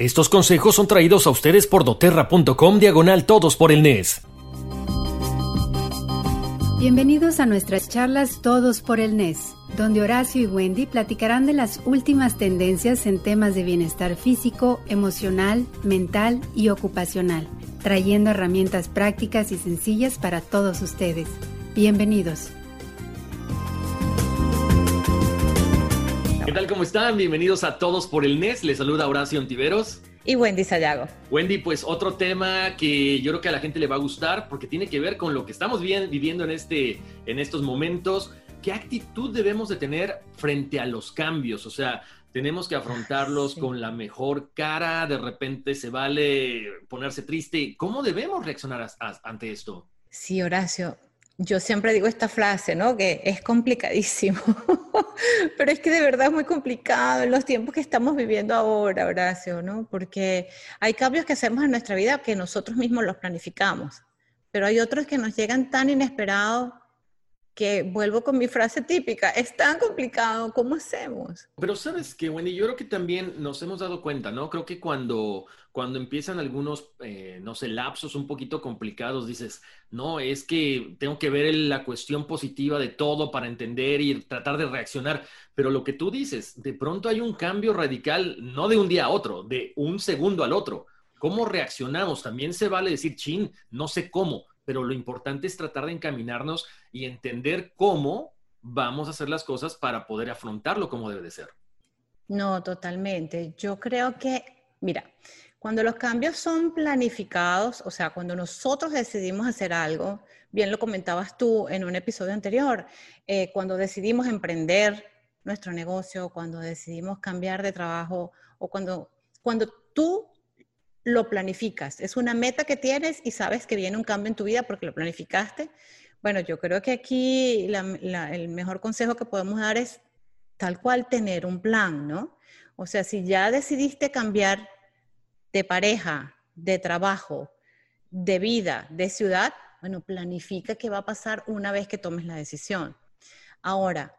Estos consejos son traídos a ustedes por doterra.com diagonal todos por el NES. Bienvenidos a nuestras charlas Todos por el NES, donde Horacio y Wendy platicarán de las últimas tendencias en temas de bienestar físico, emocional, mental y ocupacional, trayendo herramientas prácticas y sencillas para todos ustedes. Bienvenidos. ¿Qué tal? ¿Cómo están? Bienvenidos a todos por el NES. Les saluda Horacio Ontiveros. Y Wendy Sayago. Wendy, pues otro tema que yo creo que a la gente le va a gustar porque tiene que ver con lo que estamos viviendo en, este, en estos momentos. ¿Qué actitud debemos de tener frente a los cambios? O sea, tenemos que afrontarlos sí. con la mejor cara, de repente se vale ponerse triste. ¿Cómo debemos reaccionar a, a, ante esto? Sí, Horacio, yo siempre digo esta frase, ¿no? Que es complicadísimo, pero es que de verdad es muy complicado en los tiempos que estamos viviendo ahora, Horacio, ¿no? Porque hay cambios que hacemos en nuestra vida que nosotros mismos los planificamos, pero hay otros que nos llegan tan inesperados que vuelvo con mi frase típica, es tan complicado, ¿cómo hacemos? Pero sabes que, Wendy, yo creo que también nos hemos dado cuenta, ¿no? Creo que cuando, cuando empiezan algunos, eh, no sé, lapsos un poquito complicados, dices, no, es que tengo que ver la cuestión positiva de todo para entender y tratar de reaccionar. Pero lo que tú dices, de pronto hay un cambio radical, no de un día a otro, de un segundo al otro. ¿Cómo reaccionamos? También se vale decir, chin, no sé cómo pero lo importante es tratar de encaminarnos y entender cómo vamos a hacer las cosas para poder afrontarlo como debe de ser. No, totalmente. Yo creo que, mira, cuando los cambios son planificados, o sea, cuando nosotros decidimos hacer algo, bien lo comentabas tú en un episodio anterior, eh, cuando decidimos emprender nuestro negocio, cuando decidimos cambiar de trabajo o cuando, cuando tú lo planificas. Es una meta que tienes y sabes que viene un cambio en tu vida porque lo planificaste. Bueno, yo creo que aquí el mejor consejo que podemos dar es tal cual tener un plan, ¿no? O sea, si ya decidiste cambiar de pareja, de trabajo, de vida, de ciudad, bueno, planifica qué va a pasar una vez que tomes la decisión. Ahora,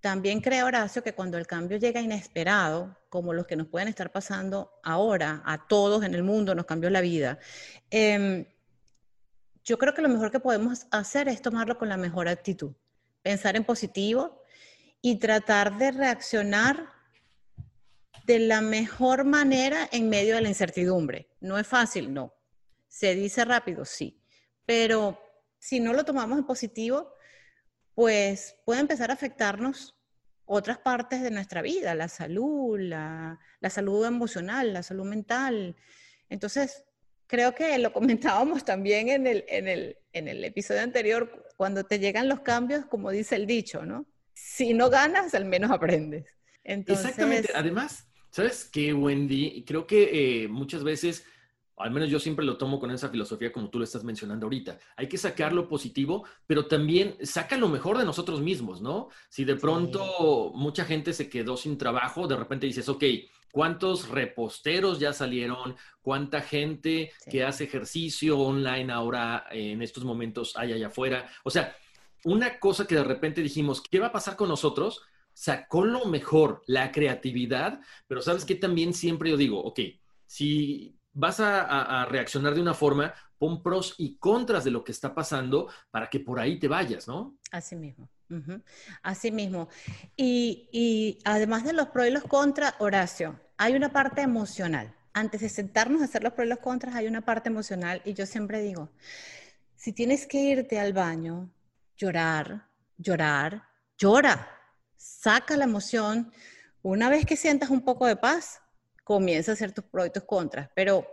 también creo, Horacio, que cuando el cambio llega inesperado, como los que nos pueden estar pasando ahora, a todos en el mundo nos cambió la vida, eh, yo creo que lo mejor que podemos hacer es tomarlo con la mejor actitud, pensar en positivo y tratar de reaccionar de la mejor manera en medio de la incertidumbre. No es fácil, no. Se dice rápido, sí. Pero si no lo tomamos en positivo, pues puede empezar a afectarnos otras partes de nuestra vida, la salud, la, la, salud emocional, la salud mental. Entonces, creo que lo comentábamos también en el, en, el, en el episodio anterior, cuando te llegan los cambios, como dice el dicho, ¿no? Si no ganas, al menos aprendes. Entonces... Exactamente. Además, ¿sabes qué, Wendy? Creo que eh, muchas veces al menos yo siempre lo tomo con esa filosofía como tú lo estás mencionando ahorita. Hay que sacar lo positivo, pero también saca lo mejor de nosotros mismos, ¿no? Si de pronto sí. mucha gente se quedó sin trabajo, de repente dices, ok, ¿cuántos reposteros ya salieron? ¿Cuánta gente sí. que hace ejercicio online ahora en estos momentos hay allá afuera? O sea, una cosa que de repente dijimos, ¿qué va a pasar con nosotros? Sacó lo mejor, la creatividad, pero sabes que también siempre yo digo, ok, si vas a, reaccionar de una forma, pon pros y contras de lo que está pasando para que por ahí te vayas, ¿no? Así mismo. Así mismo. Y, y, además de los pros y los contras, Horacio, hay una parte emocional. antes de sentarnos a hacer los pros y los contras, hay una parte emocional y yo siempre digo, si tienes que irte al baño, llorar, llorar, llora, saca la emoción. Una vez que sientas un poco de paz, comienza a hacer tus pros y tus contras, pero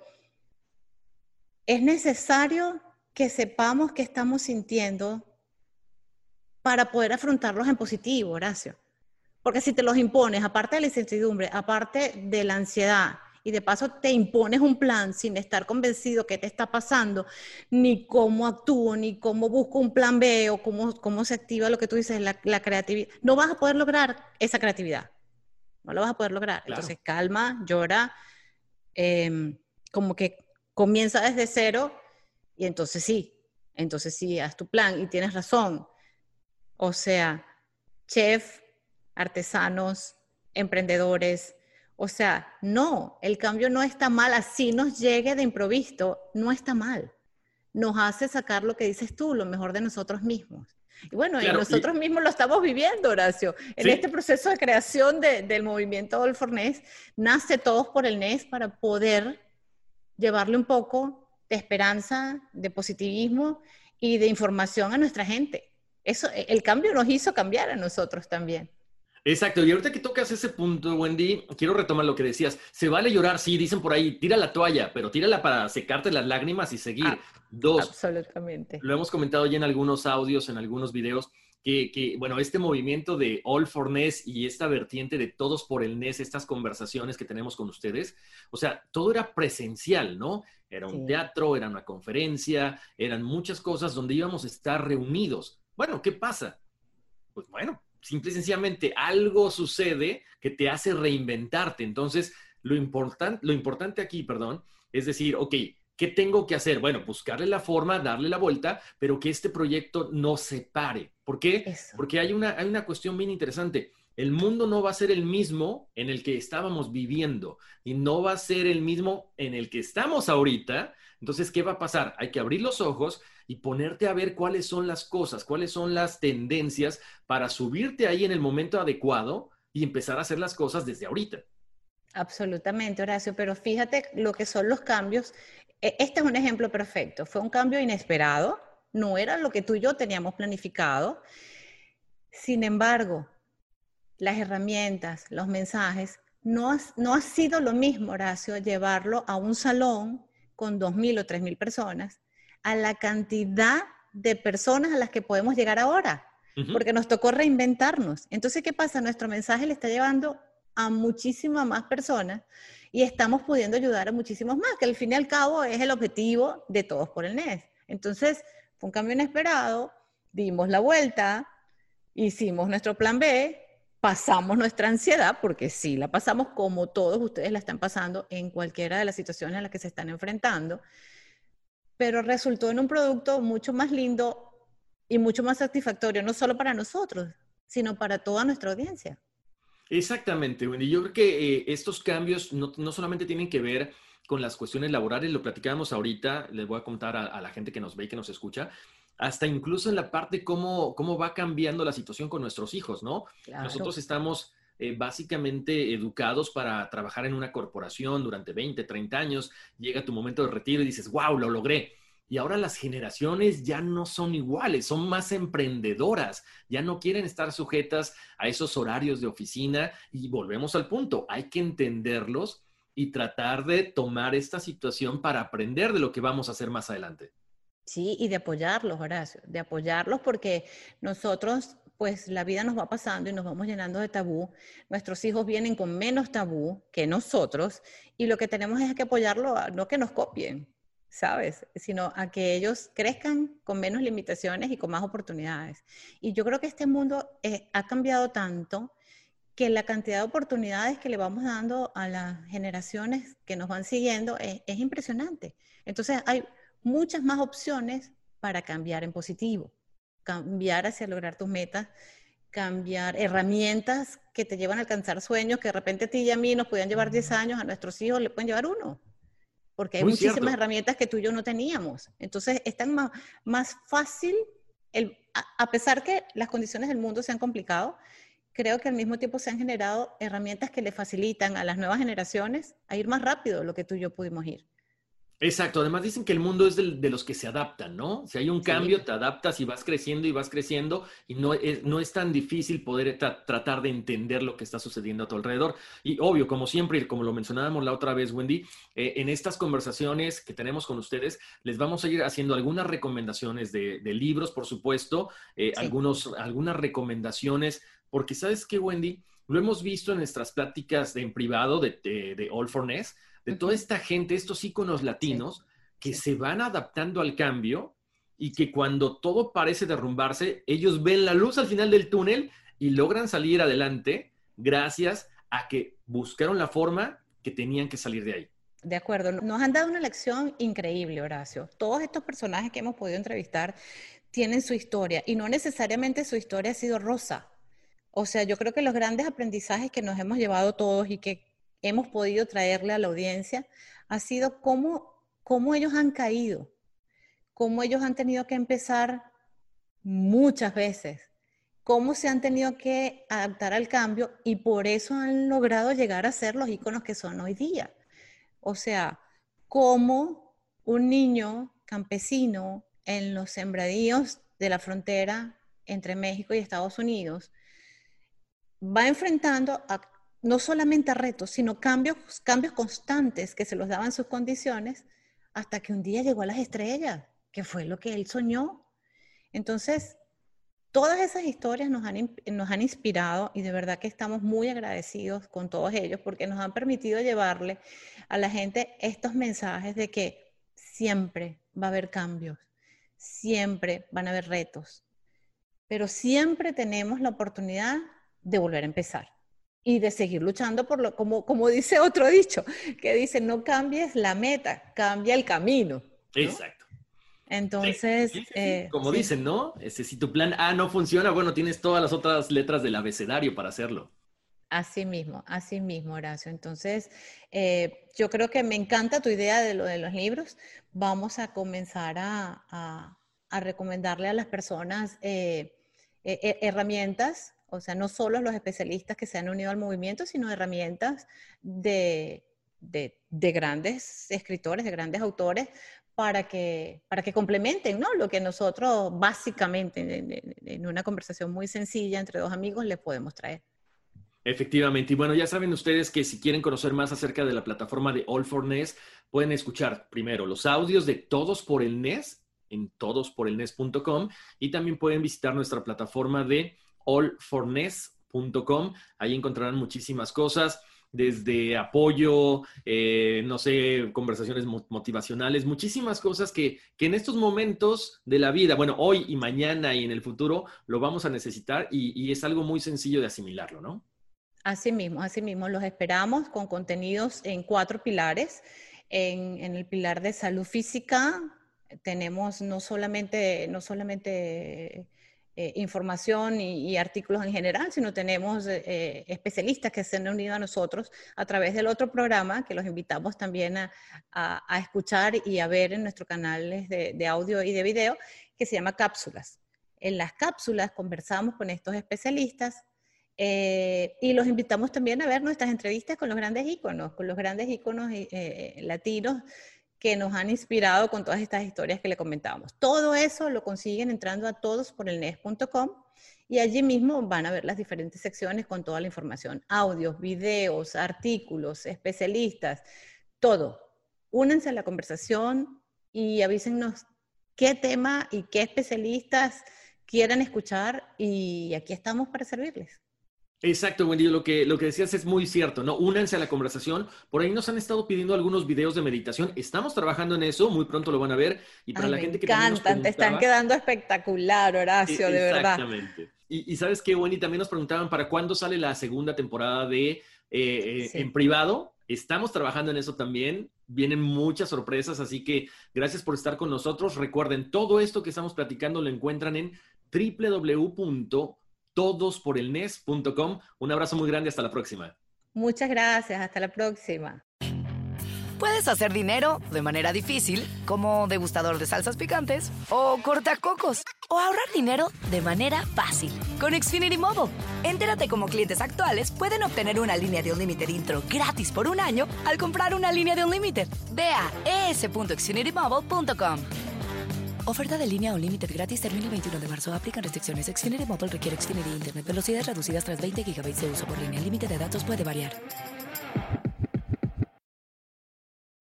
es necesario que sepamos qué estamos sintiendo para poder afrontarlos en positivo, Horacio. Porque si te los impones, aparte de la incertidumbre, aparte de la ansiedad, y de paso te impones un plan sin estar convencido qué te está pasando, ni cómo actúo, ni cómo busco un plan B o cómo, cómo se activa lo que tú dices, la, la creatividad, no vas a poder lograr esa creatividad. No lo vas a poder lograr. Entonces calma, llora, em, como que comienza desde cero y entonces sí, entonces sí, haz tu plan y tienes razón. O sea, chef, artesanos, emprendedores, o sea, no, el cambio no está mal, así nos llegue de improviso, no está mal. Nos hace sacar lo que dices tú, lo mejor de nosotros mismos. Y bueno, y nosotros mismos lo estamos viviendo, Horacio. En este proceso de creación del movimiento All for NES, nace todos por el NES para poder llevarle un poco de esperanza, de positivismo y de información a nuestra gente. Eso, el cambio nos hizo cambiar a nosotros también. Exacto, y ahorita que tocas ese punto, Wendy, quiero retomar lo que decías. Se vale llorar, sí, dicen por ahí, tira la toalla, pero tírala para secarte las lágrimas y seguir. Ah, Dos. Absolutamente. Lo hemos comentado ya en algunos audios, en algunos videos, que, que, bueno, este movimiento de All for NES y esta vertiente de todos por el NES, estas conversaciones que tenemos con ustedes, o sea, todo era presencial, ¿no? Era un teatro, era una conferencia, eran muchas cosas donde íbamos a estar reunidos. Bueno, ¿qué pasa? Pues bueno, simple y sencillamente algo sucede que te hace reinventarte. Entonces, lo, lo importante aquí, perdón, es decir, ok, ¿qué tengo que hacer? Bueno, buscarle la forma, darle la vuelta, pero que este proyecto no se pare. ¿Por qué? Porque hay una, hay una cuestión bien interesante. El mundo no va a ser el mismo en el que estábamos viviendo y no va a ser el mismo en el que estamos ahorita. Entonces, ¿qué va a pasar? Hay que abrir los ojos y ponerte a ver cuáles son las cosas, cuáles son las tendencias para subirte ahí en el momento adecuado y empezar a hacer las cosas desde ahorita. Absolutamente, Horacio, pero fíjate lo que son los cambios. E, este es un ejemplo perfecto. Fue un cambio inesperado, no era lo que tú y yo teníamos planificado. Sin embargo, las herramientas, los mensajes, no, no ha sido lo mismo, Horacio, llevarlo a un salón con 2.000 o 3.000 personas a la cantidad de personas a las que podemos llegar ahora, porque nos tocó reinventarnos. Entonces, ¿qué pasa? Nuestro mensaje le está llevando a muchísimas más personas y estamos pudiendo ayudar a muchísimos más, que al fin y al cabo es el objetivo de todos por el NES. Entonces, fue un cambio inesperado, dimos la vuelta, hicimos nuestro plan B, pasamos nuestra ansiedad, porque sí, la pasamos como todos ustedes la están pasando en cualquiera de las situaciones a las que se están enfrentando pero resultó en un producto mucho más lindo y mucho más satisfactorio, no solo para nosotros, sino para toda nuestra audiencia. Exactamente, Wendy. Yo creo que eh, estos cambios no, solamente tienen que ver con las cuestiones laborales, lo platicábamos ahorita, les voy a contar a, la gente que nos ve y que nos escucha, hasta incluso en la parte cómo, cómo va cambiando la situación con nuestros hijos, ¿no? Nosotros estamos eh, básicamente educados para trabajar en una corporación durante 20, 30 años, llega tu momento de retiro y dices, wow, lo logré. Y ahora las generaciones ya no son iguales, son más emprendedoras, ya no quieren estar sujetas a esos horarios de oficina y volvemos al punto, hay que entenderlos y tratar de tomar esta situación para aprender de lo que vamos a hacer más adelante. Sí, y de apoyarlos, Horacio, de apoyarlos porque nosotros pues la vida nos va pasando y nos vamos llenando de tabú. Nuestros hijos vienen con menos tabú que nosotros y lo que tenemos es que apoyarlo, no que nos copien, ¿sabes? Sino a que ellos crezcan con menos limitaciones y con más oportunidades. Y yo creo que este mundo eh, ha cambiado tanto que la cantidad de oportunidades que le vamos dando a las generaciones que nos van siguiendo es, es impresionante. Entonces hay muchas más opciones para cambiar en positivo cambiar hacia lograr tus metas, cambiar herramientas que te llevan a alcanzar sueños que de repente a ti y a mí nos podían llevar 10 años, a nuestros hijos le pueden llevar uno. Porque hay muchísimas herramientas que tú y yo no teníamos. Entonces, es tan más, más fácil, el, a, pesar que las condiciones del mundo se han complicado, creo que al mismo tiempo se han generado herramientas que le facilitan a las nuevas generaciones a ir más rápido lo que tú y yo pudimos ir. Exacto, además dicen que el mundo es de, los que se adaptan, ¿no? Si hay un cambio, te adaptas y vas creciendo y vas creciendo y no es, no es tan difícil poder tratar de entender lo que está sucediendo a tu alrededor. Y obvio, como siempre, y como lo mencionábamos la otra vez, Wendy, eh, en estas conversaciones que tenemos con ustedes, les vamos a ir haciendo algunas recomendaciones de, libros, por supuesto, eh, algunos, algunas recomendaciones, porque sabes qué, Wendy, lo hemos visto en nuestras pláticas en privado de, de All for Ness, de toda esta gente, estos íconos latinos, que se van adaptando al cambio y que cuando todo parece derrumbarse, ellos ven la luz al final del túnel y logran salir adelante gracias a que buscaron la forma que tenían que salir de ahí. De acuerdo, nos han dado una lección increíble, Horacio. Todos estos personajes que hemos podido entrevistar tienen su historia y no necesariamente su historia ha sido rosa. O sea, yo creo que los grandes aprendizajes que nos hemos llevado todos y que hemos podido traerle a la audiencia ha sido cómo, cómo ellos han caído, cómo ellos han tenido que empezar muchas veces, cómo se han tenido que adaptar al cambio y por eso han logrado llegar a ser los íconos que son hoy día. O sea, cómo un niño campesino en los sembradíos de la frontera entre México y Estados Unidos va enfrentando a no solamente retos, sino cambios, cambios constantes que se los daban sus condiciones, hasta que un día llegó a las estrellas, que fue lo que él soñó. Entonces, todas esas historias nos han, nos han inspirado y de verdad que estamos muy agradecidos con todos ellos porque nos han permitido llevarle a la gente estos mensajes de que siempre va a haber cambios, siempre van a haber retos, pero siempre tenemos la oportunidad de volver a empezar y de seguir luchando por lo, como, como dice otro dicho, que dice, no cambies la meta, cambia el camino. Exacto. Entonces, eh, como dicen, ¿no? Este, si tu plan A no funciona, bueno, tienes todas las otras letras del abecedario para hacerlo. Así mismo, así mismo, Horacio. Entonces, eh, yo creo que me encanta tu idea de lo de los libros. Vamos a comenzar a, a, recomendarle a las personas eh, herramientas o sea, no solo los especialistas que se han unido al movimiento, sino herramientas de, grandes escritores, de grandes autores, para que, para que complementen ¿no? lo que nosotros básicamente en, una conversación muy sencilla entre dos amigos les podemos traer. Efectivamente. Y bueno, ya saben ustedes que si quieren conocer más acerca de la plataforma de All for NES, pueden escuchar primero los audios de Todos por el NES en todosporelnes.com y también pueden visitar nuestra plataforma de allforness.com. Ahí encontrarán muchísimas cosas desde apoyo, eh, no sé, conversaciones motivacionales, muchísimas cosas que, en estos momentos de la vida, bueno, hoy y mañana y en el futuro lo vamos a necesitar y, es algo muy sencillo de asimilarlo, ¿no? Así mismo, así mismo, los esperamos con contenidos en cuatro pilares. En, en el pilar de salud física tenemos no solamente, no solamente eh, información y, artículos en general, sino tenemos eh, eh, especialistas que se han unido a nosotros a través del otro programa que los invitamos también a, a, escuchar y a ver en nuestro canal de, de, audio y de video, que se llama Cápsulas. En las cápsulas conversamos con estos especialistas y los invitamos también a ver nuestras entrevistas con los grandes íconos, con los grandes íconos latinos que nos han inspirado con todas estas historias que le comentábamos. Todo eso lo consiguen entrando a todos por el nes.com y allí mismo van a ver las diferentes secciones con toda la información, audios, videos, artículos, especialistas, todo. Únense a la conversación y avísennos qué tema y qué especialistas quieran escuchar y aquí estamos para servirles. Exacto, Wendy, lo que, lo que decías es muy cierto, ¿no? Únanse a la conversación. Por ahí nos han estado pidiendo algunos videos de meditación. Estamos trabajando en eso, muy pronto lo van a ver. Y para la gente que encantan, te están quedando espectacular, Horacio, de verdad. Exactamente. Y, sabes qué, Wendy, también nos preguntaban para cuándo sale la segunda temporada de eh, eh, En Privado. Estamos trabajando en eso también. Vienen muchas sorpresas, así que gracias por estar con nosotros. Recuerden, todo esto que estamos platicando lo encuentran en www todosporelnes.com. Un abrazo muy grande, hasta la próxima. Muchas gracias, hasta la próxima. Puedes hacer dinero de manera difícil, como degustador de salsas picantes, o cortacocos, o ahorrar dinero de manera fácil con Xfinity Mobile. Entérate cómo clientes actuales pueden obtener una línea de un límite intro gratis por un año al comprar una línea de un límite. Ve a es.xfinitymobile.com. Oferta de línea o límite gratis termina el 21 de marzo. Aplican restricciones. Xfinity Mobile requiere Xfinity Internet. Velocidades reducidas tras 20 GB de uso por línea. El límite de datos puede variar.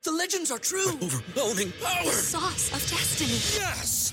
The legends are true. overwhelming power! The sauce of destiny. Yes!